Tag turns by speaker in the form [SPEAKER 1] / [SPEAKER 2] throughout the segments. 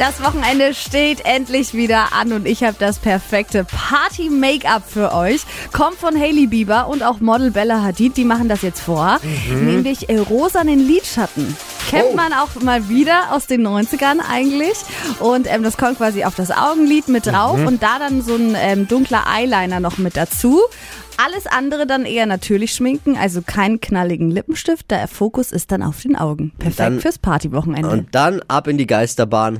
[SPEAKER 1] Das Wochenende steht endlich wieder an und ich habe das perfekte Party-Make-up für euch. Kommt von Hailey Bieber und auch Model Bella Hadid, die machen das jetzt vor. Nämlich äh, rosanen Lidschatten. Kennt man auch mal wieder aus den 90ern eigentlich. Und ähm, das kommt quasi auf das Augenlid mit drauf und da dann so ein ähm, dunkler Eyeliner noch mit dazu. Alles andere dann eher natürlich schminken, also keinen knalligen Lippenstift. Der Fokus ist dann auf den Augen. Perfekt
[SPEAKER 2] dann-
[SPEAKER 1] fürs Partywochenende.
[SPEAKER 2] Und dann ab in die Geisterbahn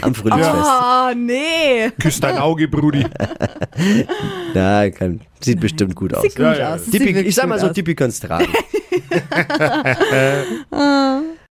[SPEAKER 2] am Frühlingsfest.
[SPEAKER 1] Oh, nee.
[SPEAKER 3] Küss dein Auge, Brudi.
[SPEAKER 2] Ja, kann, sieht bestimmt gut aus.
[SPEAKER 1] Sieht gut
[SPEAKER 3] Ja, ja.
[SPEAKER 1] aus. Sieht wirklich
[SPEAKER 2] ich sag mal so, kann's tragen.